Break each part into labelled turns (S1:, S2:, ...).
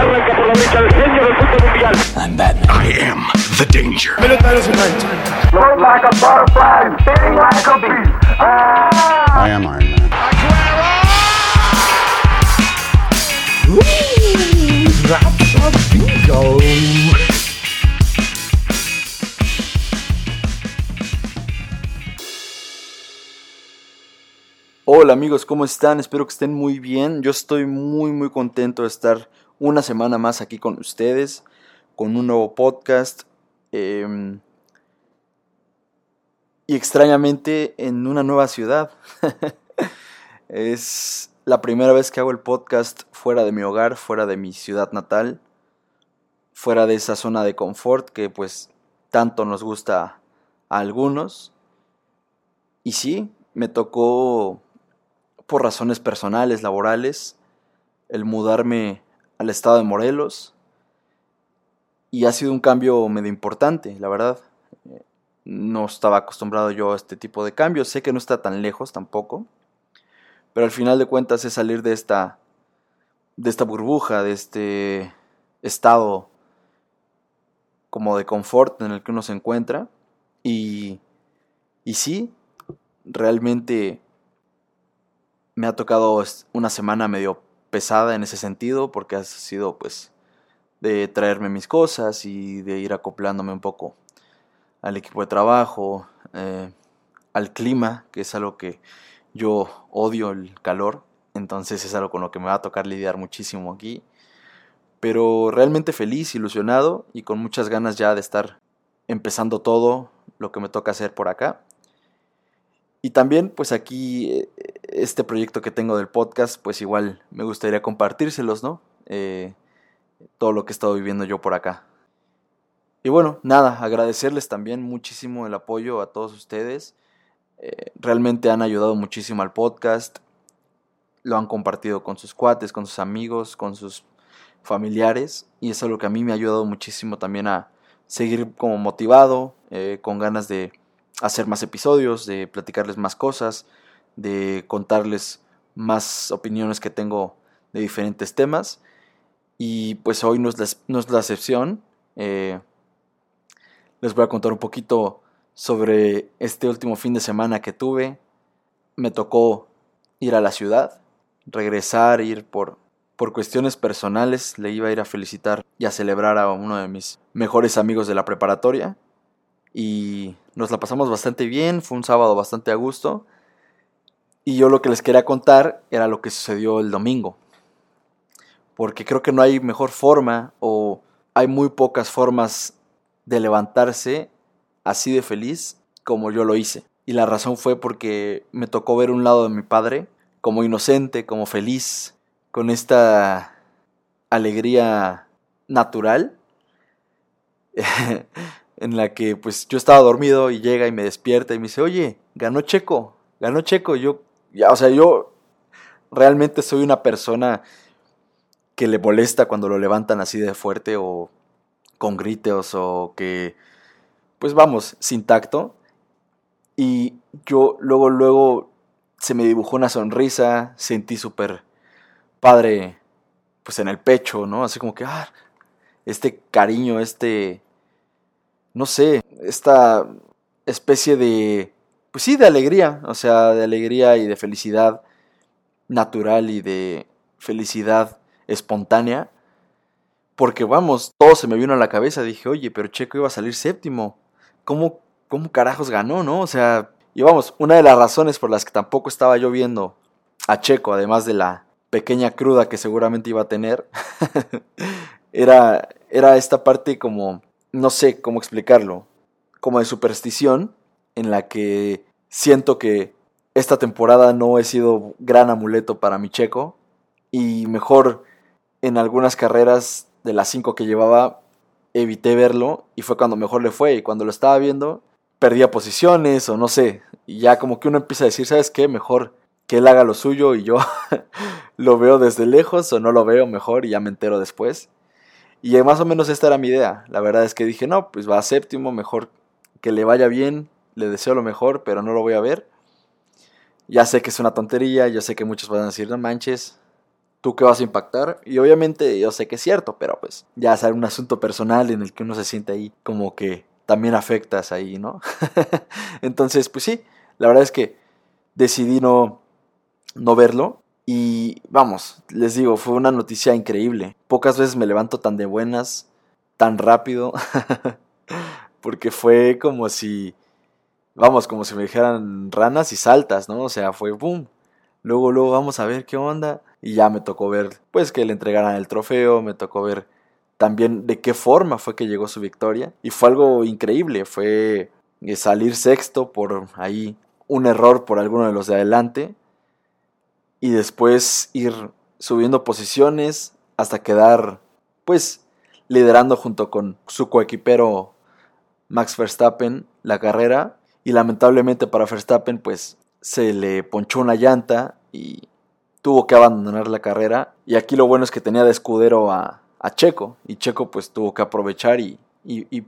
S1: Arranca por la derecha el genio del fútbol mundial.
S2: I'm Batman.
S3: I am the danger.
S1: Float like a butterfly, sting like a bee. Ah!
S2: I am Iron Man.
S4: Hola amigos, ¿cómo están? Espero que estén muy bien. Yo estoy muy muy contento de estar una semana más aquí con ustedes, con un nuevo podcast. em, y extrañamente en una nueva ciudad. es la primera vez que hago el podcast fuera de mi hogar, fuera de mi ciudad natal, fuera de esa zona de confort que pues tanto nos gusta a algunos. Y sí, me tocó por razones personales, laborales, el mudarme al estado de Morelos. Y ha sido un cambio medio importante, la verdad. No estaba acostumbrado yo a este tipo de cambios. Sé que no está tan lejos tampoco. Pero al final de cuentas es salir de esta, de esta burbuja, de este estado como de confort en el que uno se encuentra. Y, y sí, realmente me ha tocado una semana medio pesada en ese sentido porque ha sido pues de traerme mis cosas y de ir acoplándome un poco al equipo de trabajo, eh, al clima, que es algo que yo odio el calor, entonces es algo con lo que me va a tocar lidiar muchísimo aquí. Pero realmente feliz, ilusionado y con muchas ganas ya de estar empezando todo lo que me toca hacer por acá. Y también, pues aquí, eh, este proyecto que tengo del podcast, pues igual me gustaría compartírselos, ¿no? Eh, todo lo que he estado viviendo yo por acá. Y bueno, nada, agradecerles también muchísimo el apoyo a todos ustedes. Eh, realmente han ayudado muchísimo al podcast. Lo han compartido con sus cuates, con sus amigos, con sus familiares. Y es lo que a mí me ha ayudado muchísimo también a seguir como motivado, eh, con ganas de hacer más episodios, de platicarles más cosas, de contarles más opiniones que tengo de diferentes temas. Y pues hoy no es la, excepción. Eh, les voy a contar un poquito sobre este último fin de semana que tuve. Me tocó ir a la ciudad, regresar, ir por, por cuestiones personales. Le iba a ir a felicitar y a celebrar a uno de mis mejores amigos de la preparatoria. Y nos la pasamos bastante bien, fue un sábado bastante a gusto. Y yo lo que les quería contar era lo que sucedió el domingo. Porque creo que no hay mejor forma o hay muy pocas formas de levantarse así de feliz como yo lo hice. Y la razón fue porque me tocó ver un lado de mi padre como inocente, como feliz, con esta alegría natural en la que pues yo estaba dormido y llega y me despierta y me dice, oye, ganó Checo, ganó Checo. Yo, ya, o sea, yo realmente soy una persona que le molesta cuando lo levantan así de fuerte o con gritos o que, pues vamos, sin tacto. Y yo luego, luego se me dibujó una sonrisa, sentí súper padre, pues en el pecho, ¿no? Así como que, ah, este cariño, este, no sé, esta especie de, pues sí, de alegría, o sea, de alegría y de felicidad natural y de felicidad espontánea. Porque vamos, todo se me vino a la cabeza. Dije, oye, pero Checo iba a salir séptimo. ¿Cómo, cómo carajos ganó, no? O sea, y vamos, una de las razones por las que tampoco estaba yo viendo a Checo, además de la pequeña cruda que seguramente iba a tener, era, era esta parte como, no sé cómo explicarlo, como de superstición, en la que siento que esta temporada no he sido gran amuleto para mi Checo, y mejor en algunas carreras de las cinco que llevaba evité verlo y fue cuando mejor le fue y cuando lo estaba viendo perdía posiciones o no sé y ya como que uno empieza a decir sabes qué mejor que él haga lo suyo y yo lo veo desde lejos o no lo veo mejor y ya me entero después y más o menos esta era mi idea. La verdad es que dije no pues va a séptimo mejor que le vaya bien le deseo lo mejor pero no lo voy a ver ya sé que es una tontería yo sé que muchos van a decir no manches ¿Tú qué vas a impactar? Y obviamente yo sé que es cierto, pero pues ya es un asunto personal en el que uno se siente ahí como que también afectas ahí, ¿no? Entonces, pues sí, la verdad es que decidí no, no verlo. Y vamos, les digo, fue una noticia increíble. Pocas veces me levanto tan de buenas, tan rápido, porque fue como si, vamos, como si me dijeran ranas y saltas, ¿no? O sea, fue boom. Luego, luego vamos a ver qué onda. Y ya me tocó ver, pues, que le entregaran el trofeo, me tocó ver también de qué forma fue que llegó su victoria. Y fue algo increíble, fue eh, salir sexto por ahí, un error por alguno de los de adelante. Y después ir subiendo posiciones hasta quedar, pues, liderando junto con su coequipero Max Verstappen la carrera. Y lamentablemente para Verstappen, pues, se le ponchó una llanta y tuvo que abandonar la carrera. Y aquí lo bueno es que tenía de escudero a, Checo. Y Checo pues tuvo que aprovechar y,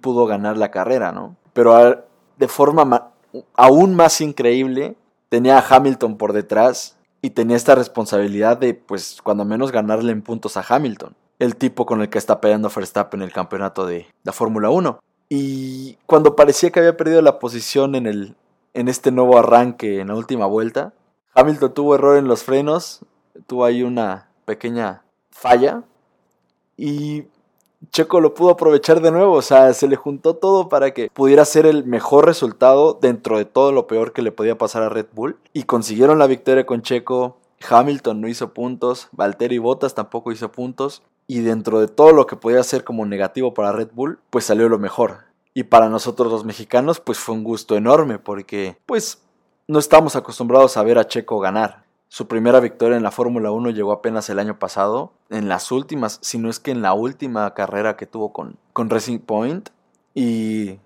S4: pudo ganar la carrera, ¿no? Pero de forma aún más increíble, tenía a Hamilton por detrás y tenía esta responsabilidad de pues cuando menos ganarle en puntos a Hamilton. El tipo con el que está peleando Verstappen en el campeonato de la Fórmula 1. Y cuando parecía que había perdido la posición en, el, en este nuevo arranque en la última vuelta, Hamilton tuvo error en los frenos, tuvo ahí una pequeña falla y Checo lo pudo aprovechar de nuevo, o sea, se le juntó todo para que pudiera ser el mejor resultado dentro de todo lo peor que le podía pasar a Red Bull y consiguieron la victoria con Checo. Hamilton no hizo puntos, Valtteri Bottas tampoco hizo puntos y dentro de todo lo que podía ser como negativo para Red Bull, pues salió lo mejor. Y para nosotros los mexicanos, pues fue un gusto enorme porque pues no estamos acostumbrados a ver a Checo ganar. Su primera victoria en la Fórmula 1 llegó apenas el año pasado, en las últimas, si no es que en la última carrera que tuvo con, con Racing Point. Y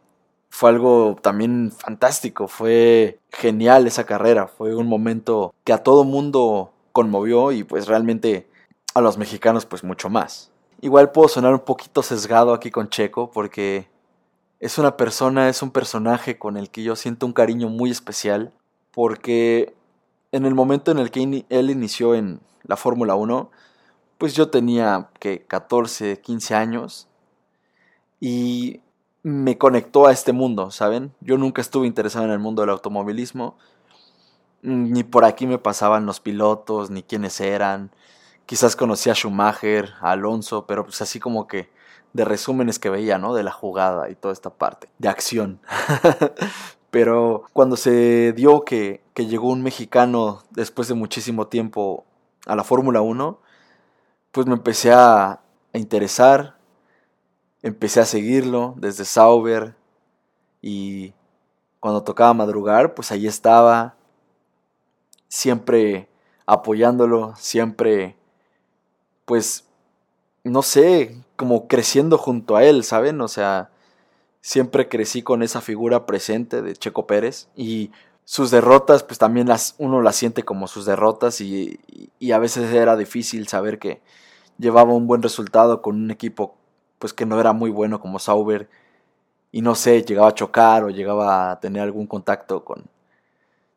S4: fue algo también fantástico, fue genial esa carrera, fue un momento que a todo mundo conmovió y pues realmente a los mexicanos pues mucho más. Igual puedo sonar un poquito sesgado aquí con Checo porque es una persona, es un personaje con el que yo siento un cariño muy especial porque en el momento en el que él inició en la Fórmula 1, pues yo tenía que 14, 15 años y me conectó a este mundo, ¿saben? Yo nunca estuve interesado en el mundo del automovilismo, ni por aquí me pasaban los pilotos, ni quiénes eran. Quizás conocía a Schumacher, a Alonso, pero pues así como que de resúmenes que veía, ¿no? De la jugada y toda esta parte, de acción. Pero cuando se dio que, llegó un mexicano después de muchísimo tiempo a la Fórmula 1, pues me empecé a, a interesar, empecé a seguirlo desde Sauber y cuando tocaba madrugar, pues ahí estaba, siempre apoyándolo, siempre, pues, no sé, como creciendo junto a él, ¿saben? O sea, siempre crecí con esa figura presente de Checo Pérez y sus derrotas, pues también las, uno las siente como sus derrotas y, a veces era difícil saber que llevaba un buen resultado con un equipo pues que no era muy bueno como Sauber y no sé, llegaba a chocar o llegaba a tener algún contacto con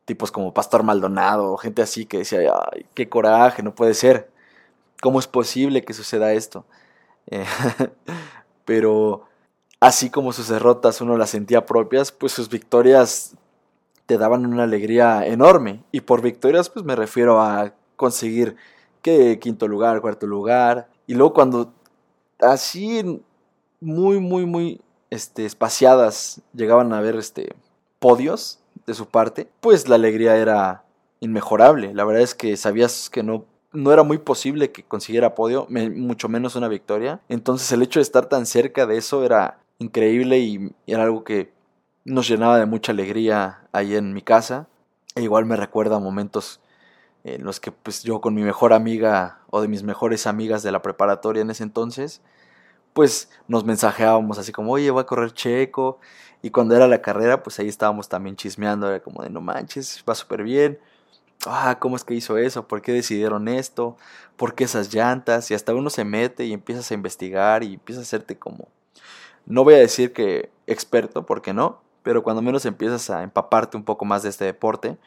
S4: tipos como Pastor Maldonado gente así que decía, ay, qué coraje, no puede ser, ¿cómo es posible que suceda esto? Eh, pero así como sus derrotas uno las sentía propias, pues sus victorias te daban una alegría enorme. Y por victorias, pues me refiero a conseguir que quinto lugar, cuarto lugar. Y luego cuando así muy, muy, muy este, espaciadas llegaban a ver este, podios de su parte, pues la alegría era inmejorable. La verdad es que sabías que no, no era muy posible que consiguiera podio, mucho menos una victoria. Entonces el hecho de estar tan cerca de eso era increíble y, era algo que nos llenaba de mucha alegría ahí en mi casa. E igual me recuerda momentos en los que pues yo con mi mejor amiga o de mis mejores amigas de la preparatoria en ese entonces, pues nos mensajeábamos así como, oye, voy a correr checo. Y cuando era la carrera, pues ahí estábamos también chismeando, era como de, no manches, va súper bien. Ah, ¿cómo es que hizo eso? ¿Por qué decidieron esto? ¿Por qué esas llantas? Y hasta uno se mete y empiezas a investigar y empieza a hacerte como no voy a decir que experto, porque no, pero cuando menos empiezas a empaparte un poco más de este deporte,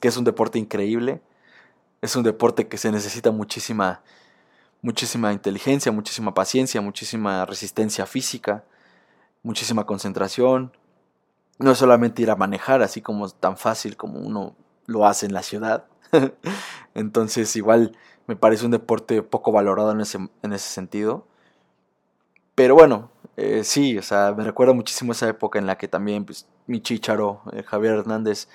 S4: que es un deporte increíble, es un deporte que se necesita muchísima muchísima inteligencia, muchísima paciencia, muchísima resistencia física, muchísima concentración. No es solamente ir a manejar así como tan fácil como uno lo hace en la ciudad. Entonces igual me parece un deporte poco valorado en ese, en ese sentido. Pero bueno, eh, sí, o sea, me recuerda muchísimo esa época en la que también pues, mi chicharo, eh, Javier Hernández,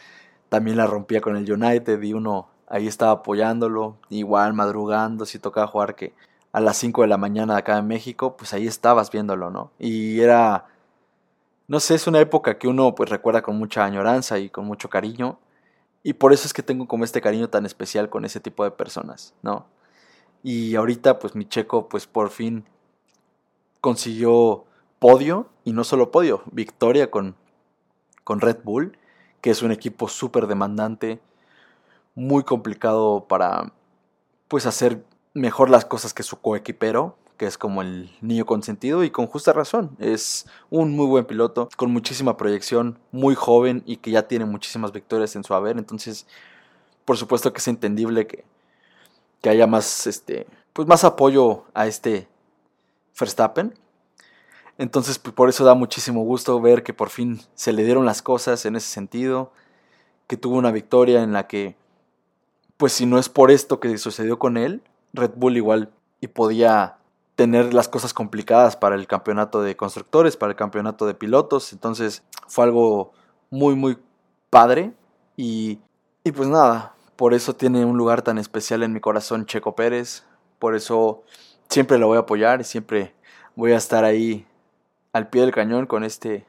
S4: también la rompía con el United y uno ahí estaba apoyándolo, igual madrugando, si tocaba jugar que a las 5 de la mañana acá en México, pues ahí estabas viéndolo, ¿no? Y era, no sé, es una época que uno pues recuerda con mucha añoranza y con mucho cariño, y por eso es que tengo como este cariño tan especial con ese tipo de personas, ¿no? Y ahorita pues mi checo pues por fin consiguió podio, y no solo podio, victoria con, con Red Bull, que es un equipo súper demandante, muy complicado para pues hacer mejor las cosas que su coequipero, que es como el niño consentido y con justa razón. Es un muy buen piloto, con muchísima proyección, muy joven y que ya tiene muchísimas victorias en su haber. Entonces, por supuesto que es entendible que, que haya más, este, pues más apoyo a este Verstappen. Entonces, pues, por eso da muchísimo gusto ver que por fin se le dieron las cosas en ese sentido, que tuvo una victoria en la que, pues si no es por esto que sucedió con él, Red Bull igual y podía tener las cosas complicadas para el campeonato de constructores, para el campeonato de pilotos. Entonces fue algo muy, muy padre. Y, y pues nada, por eso tiene un lugar tan especial en mi corazón Checo Pérez. Por eso siempre lo voy a apoyar y siempre voy a estar ahí al pie del cañón con este,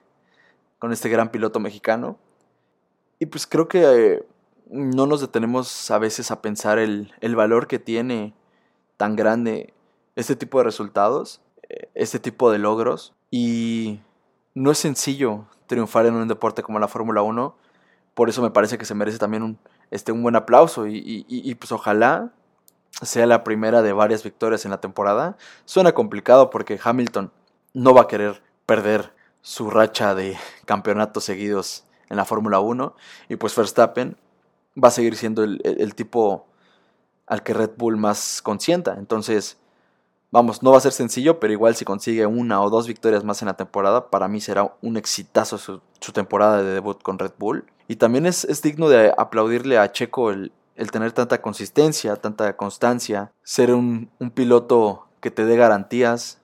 S4: con este gran piloto mexicano. Y pues creo que eh, no nos detenemos a veces a pensar el, el, valor que tiene tan grande este tipo de resultados, eh, este tipo de logros. Y no es sencillo triunfar en un deporte como la Fórmula 1. Por eso me parece que se merece también un, este, un buen aplauso. Y, pues ojalá sea la primera de varias victorias en la temporada. Suena complicado porque Hamilton no va a querer perder su racha de campeonatos seguidos en la Fórmula 1. Y pues Verstappen va a seguir siendo el, tipo al que Red Bull más consienta. Entonces, vamos, no va a ser sencillo, pero igual si consigue una o dos victorias más en la temporada, para mí será un exitazo su, temporada de debut con Red Bull. Y también es, digno de aplaudirle a Checo el, tener tanta consistencia, tanta constancia, ser un, piloto que te dé garantías,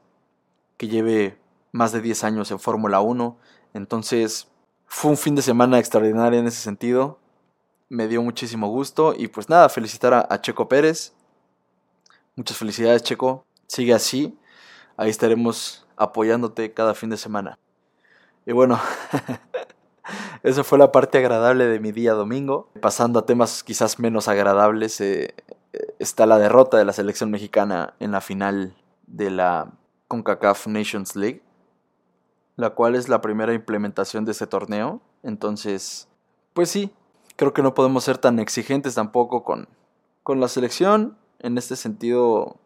S4: que lleve más de 10 años en Fórmula 1. Entonces fue un fin de semana extraordinario en ese sentido. Me dio muchísimo gusto y pues nada, felicitar a Checo Pérez. Muchas felicidades Checo. Sigue así. Ahí estaremos apoyándote cada fin de semana. Y bueno, esa fue la parte agradable de mi día domingo. Pasando a temas quizás menos agradables, eh, está la derrota de la selección mexicana en la final de la CONCACAF Nations League la cual es la primera implementación de este torneo. Entonces, pues sí, creo que no podemos ser tan exigentes tampoco con, con la selección. En este sentido,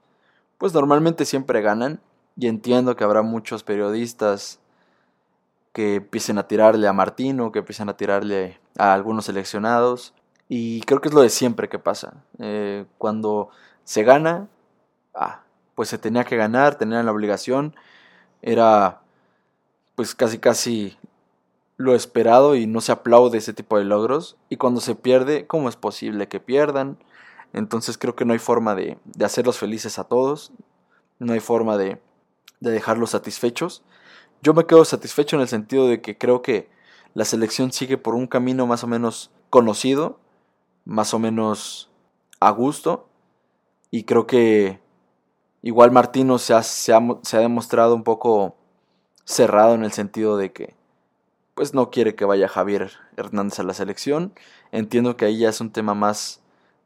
S4: pues normalmente siempre ganan. Y entiendo que habrá muchos periodistas que empiecen a tirarle a Martino, que empiecen a tirarle a algunos seleccionados. Y creo que es lo de siempre que pasa. Eh, cuando se gana, ah, pues se tenía que ganar, tenían la obligación. Era pues casi casi lo esperado y no se aplaude ese tipo de logros. Y cuando se pierde, ¿cómo es posible que pierdan? Entonces creo que no hay forma de, de hacerlos felices a todos. No hay forma de, de dejarlos satisfechos. Yo me quedo satisfecho en el sentido de que creo que la selección sigue por un camino más o menos conocido, más o menos a gusto. Y creo que igual Martino se ha, se ha, se ha demostrado un poco cerrado en el sentido de que pues no quiere que vaya Javier Hernández a la selección. Entiendo que ahí ya es un tema más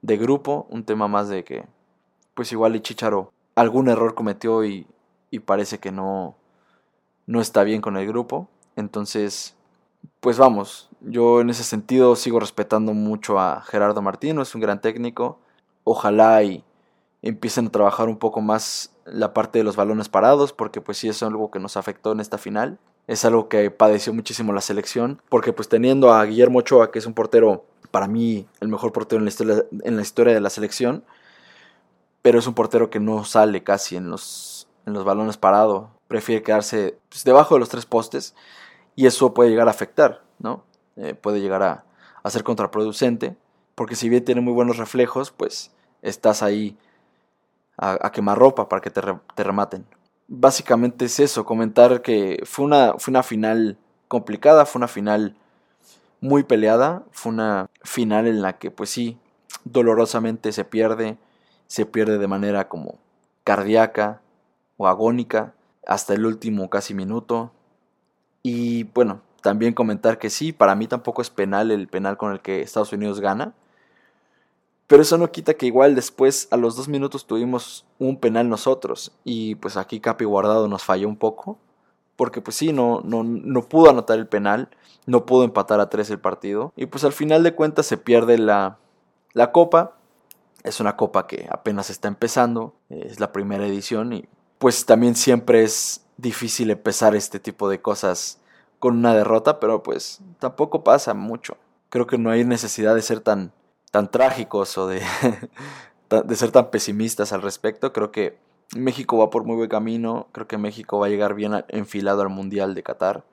S4: de grupo, un tema más de que pues igual y Chicharo algún error cometió y, y parece que no, no está bien con el grupo. Entonces, pues vamos, yo en ese sentido sigo respetando mucho a Gerardo Martino, es un gran técnico. Ojalá y empiecen a trabajar un poco más la parte de los balones parados, porque pues sí es algo que nos afectó en esta final. Es algo que padeció muchísimo la selección, porque pues teniendo a Guillermo Ochoa, que es un portero, para mí, el mejor portero en la historia, en la historia de la selección, pero es un portero que no sale casi en los, en los balones parados. Prefiere quedarse pues, debajo de los tres postes y eso puede llegar a afectar, ¿no? Eh, puede llegar a, a ser contraproducente, porque si bien tiene muy buenos reflejos, pues estás ahí a, quemar ropa para que te, te, rematen. Básicamente es eso, comentar que fue una, fue una final complicada, fue una final muy peleada, fue una final en la que pues sí, dolorosamente se pierde, se pierde de manera como cardíaca o agónica hasta el último casi minuto. Y bueno, también comentar que sí, para mí tampoco es penal el penal con el que Estados Unidos gana. Pero eso no quita que igual después a los dos minutos tuvimos un penal nosotros. Y pues aquí Capi Guardado nos falló un poco. Porque pues sí, no, no, no pudo anotar el penal. No pudo empatar a tres el partido. Y pues al final de cuentas se pierde la, la copa. Es una copa que apenas está empezando. Es la primera edición. Y pues también siempre es difícil empezar este tipo de cosas con una derrota, pero pues tampoco pasa mucho. Creo que no hay necesidad de ser tan, tan trágicos o de, de ser tan pesimistas al respecto. Creo que México va por muy buen camino, creo que México va a llegar bien enfilado al Mundial de Qatar.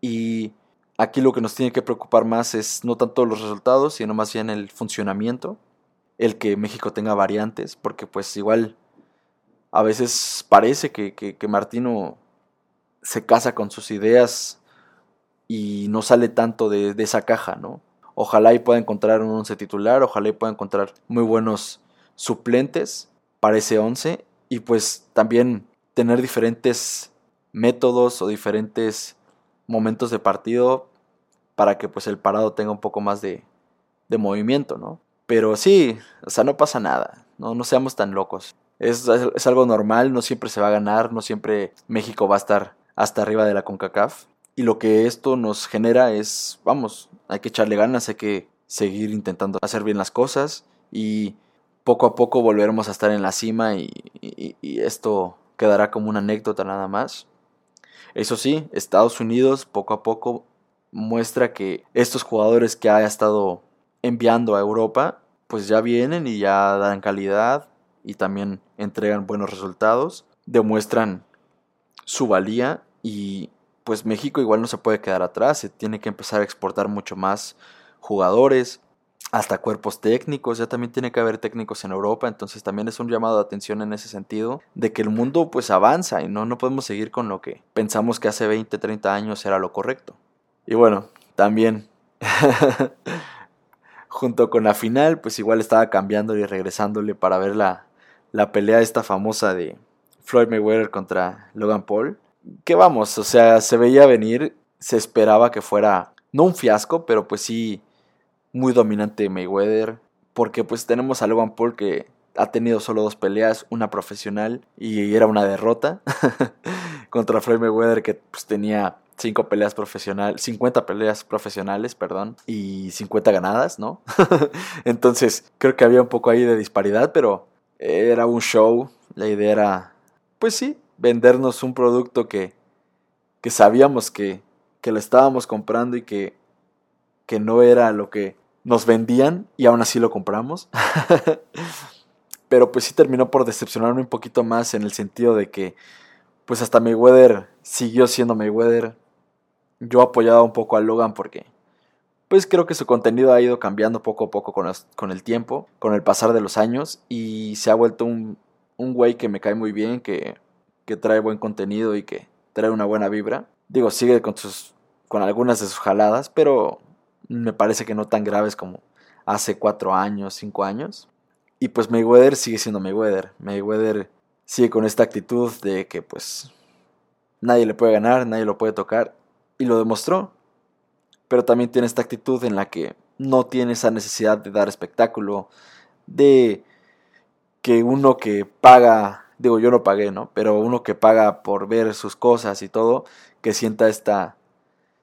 S4: Y aquí lo que nos tiene que preocupar más es no tanto los resultados, sino más bien el funcionamiento, el que México tenga variantes, porque pues igual a veces parece que, que, que Martino se casa con sus ideas y no sale tanto de, esa caja, ¿no? Ojalá y pueda encontrar un once titular, ojalá y pueda encontrar muy buenos suplentes para ese once y pues también tener diferentes métodos o diferentes momentos de partido para que pues el parado tenga un poco más de, de movimiento, ¿no? Pero sí, o sea, no pasa nada, no, no seamos tan locos. Es, es, algo normal, no siempre se va a ganar, no siempre México va a estar hasta arriba de la CONCACAF. Y lo que esto nos genera es, vamos, hay que echarle ganas, hay que seguir intentando hacer bien las cosas y poco a poco volveremos a estar en la cima y, esto quedará como una anécdota nada más. Eso sí, Estados Unidos poco a poco muestra que estos jugadores que ha estado enviando a Europa, pues ya vienen y ya dan calidad y también entregan buenos resultados, demuestran su valía y pues México igual no se puede quedar atrás, se tiene que empezar a exportar mucho más jugadores, hasta cuerpos técnicos, ya también tiene que haber técnicos en Europa, entonces también es un llamado de atención en ese sentido, de que el mundo pues avanza y no, no podemos seguir con lo que pensamos que hace 20, 30 años era lo correcto. Y bueno, también junto con la final, pues igual estaba cambiando y regresándole para ver la, la pelea esta famosa de Floyd Mayweather contra Logan Paul que vamos, o sea, se veía venir, se esperaba que fuera, no un fiasco, pero pues sí, muy dominante Mayweather, porque pues tenemos a Logan Paul que ha tenido solo dos peleas, una profesional y era una derrota contra Floyd Mayweather que pues tenía cinco peleas profesionales, 50 peleas profesionales, perdón, y 50 ganadas, ¿no? Entonces, creo que había un poco ahí de disparidad, pero era un show, la idea era, pues sí, vendernos un producto que, que sabíamos que, que lo estábamos comprando y que, que no era lo que nos vendían y aún así lo compramos. Pero pues sí terminó por decepcionarme un poquito más en el sentido de que pues hasta Mayweather siguió siendo Mayweather. Yo apoyaba un poco a Logan porque pues creo que su contenido ha ido cambiando poco a poco con, con el tiempo, con el pasar de los años y se ha vuelto un, un güey que me cae muy bien, que que trae buen contenido y que trae una buena vibra. Digo, sigue con, sus, con algunas de sus jaladas, pero me parece que no tan graves como hace cuatro años, cinco años. Y pues Mayweather sigue siendo Mayweather. Mayweather sigue con esta actitud de que pues nadie le puede ganar, nadie lo puede tocar. Y lo demostró. Pero también tiene esta actitud en la que no tiene esa necesidad de dar espectáculo, de que uno que paga digo, yo no pagué, ¿no? Pero uno que paga por ver sus cosas y todo, que sienta esta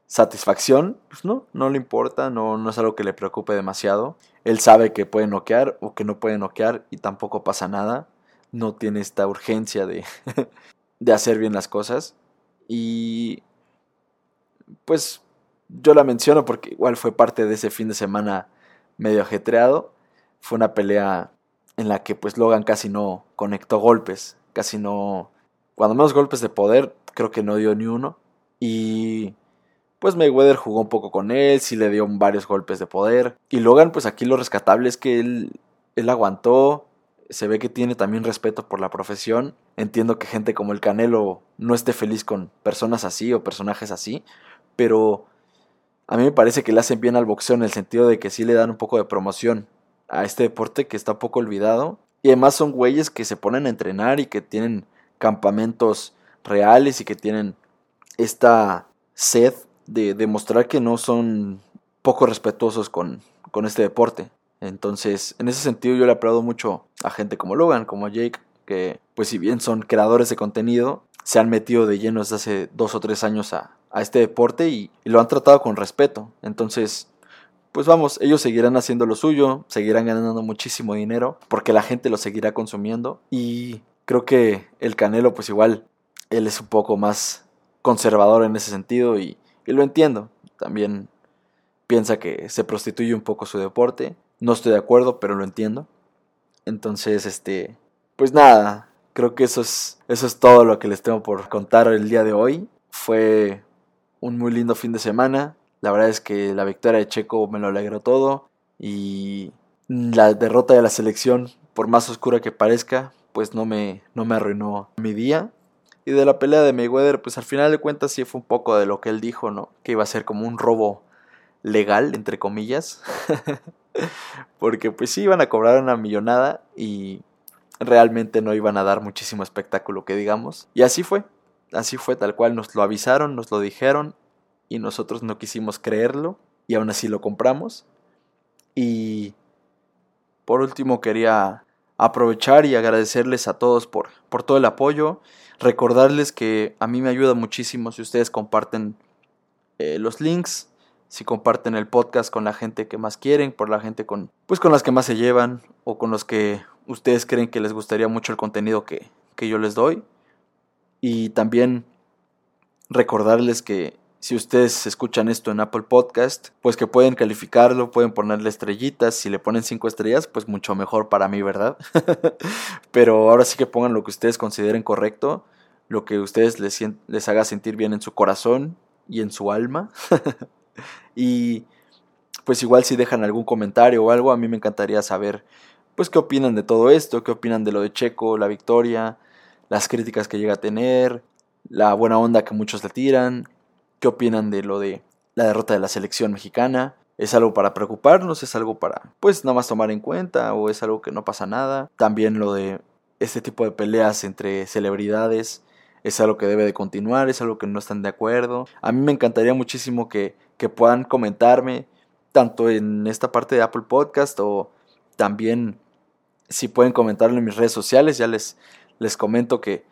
S4: satisfacción, pues no, no le importa, no, no es algo que le preocupe demasiado. Él sabe que puede noquear o que no puede noquear y tampoco pasa nada. No tiene esta urgencia de, de hacer bien las cosas. Y pues yo la menciono porque igual fue parte de ese fin de semana medio ajetreado. Fue una pelea en la que pues Logan casi no conectó golpes, casi no, cuando menos golpes de poder, creo que no dio ni uno. Y pues Mayweather jugó un poco con él, sí le dio varios golpes de poder. Y Logan, pues aquí lo rescatable es que él, él aguantó, se ve que tiene también respeto por la profesión. Entiendo que gente como el Canelo no esté feliz con personas así o personajes así, pero a mí me parece que le hacen bien al boxeo en el sentido de que sí le dan un poco de promoción a este deporte que está poco olvidado. Y además son güeyes que se ponen a entrenar y que tienen campamentos reales y que tienen esta sed de demostrar que no son poco respetuosos con, con este deporte. Entonces, en ese sentido yo le aplaudo mucho a gente como Logan, como Jake, que pues si bien son creadores de contenido, se han metido de lleno desde hace dos o tres años a, a este deporte y, y, lo han tratado con respeto. Entonces, pues vamos, ellos seguirán haciendo lo suyo, seguirán ganando muchísimo dinero, porque la gente lo seguirá consumiendo. Y creo que el Canelo, pues igual, él es un poco más conservador en ese sentido y, y lo entiendo. También piensa que se prostituye un poco su deporte. No estoy de acuerdo, pero lo entiendo. Entonces, este, pues nada, creo que eso es, eso es todo lo que les tengo por contar el día de hoy. Fue un muy lindo fin de semana. La verdad es que la victoria de Checo me lo alegró todo. Y la derrota de la selección, por más oscura que parezca, pues no me, no me arruinó mi día. Y de la pelea de Mayweather, pues al final de cuentas sí fue un poco de lo que él dijo, ¿no? Que iba a ser como un robo legal, entre comillas. Porque pues sí iban a cobrar una millonada y realmente no iban a dar muchísimo espectáculo, que digamos. Y así fue, así fue tal cual, nos lo avisaron, nos lo dijeron y nosotros no quisimos creerlo y aún así lo compramos. Y por último quería aprovechar y agradecerles a todos por, por todo el apoyo. Recordarles que a mí me ayuda muchísimo si ustedes comparten eh, los links, si comparten el podcast con la gente que más quieren, por la gente con pues con las que más se llevan o con los que ustedes creen que les gustaría mucho el contenido que, que yo les doy. Y también recordarles que si ustedes escuchan esto en Apple Podcast, pues que pueden calificarlo, pueden ponerle estrellitas. Si le ponen cinco estrellas, pues mucho mejor para mí, ¿verdad? Pero ahora sí que pongan lo que ustedes consideren correcto, lo que ustedes les, les haga sentir bien en su corazón y en su alma. y pues igual si dejan algún comentario o algo, a mí me encantaría saber pues qué opinan de todo esto, qué opinan de lo de Checo, la victoria, las críticas que llega a tener, la buena onda que muchos le tiran, qué opinan de lo de la derrota de la selección mexicana. ¿Es algo para preocuparnos? ¿Es algo para, pues, nada más tomar en cuenta? ¿O es algo que no pasa nada? También lo de este tipo de peleas entre celebridades. ¿Es algo que debe de continuar? ¿Es algo que no están de acuerdo? A mí me encantaría muchísimo que, que puedan comentarme, tanto en esta parte de Apple Podcast o también si pueden comentarlo en mis redes sociales. Ya les, les comento que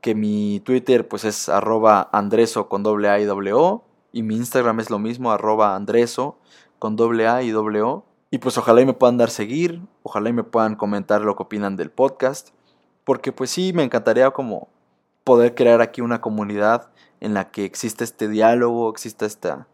S4: que mi Twitter pues es arroba andreso con doble A y doble O. Y mi Instagram es lo mismo, arroba andreso con doble A y doble O. Y pues ojalá y me puedan dar seguir, ojalá y me puedan comentar lo que opinan del podcast. Porque pues sí, me encantaría como poder crear aquí una comunidad en la que exista este diálogo, exista esta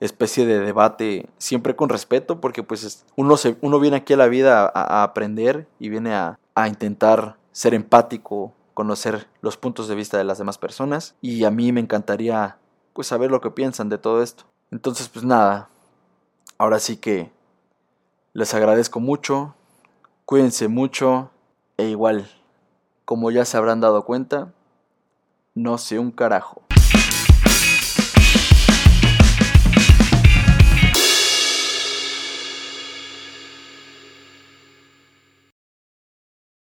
S4: especie de debate siempre con respeto, porque pues uno, se, uno viene aquí a la vida a, a aprender y viene a, a intentar ser empático conocer los puntos de vista de las demás personas y a mí me encantaría pues saber lo que piensan de todo esto. Entonces pues nada, ahora sí que les agradezco mucho, cuídense mucho e igual, como ya se habrán dado cuenta, no sé un carajo.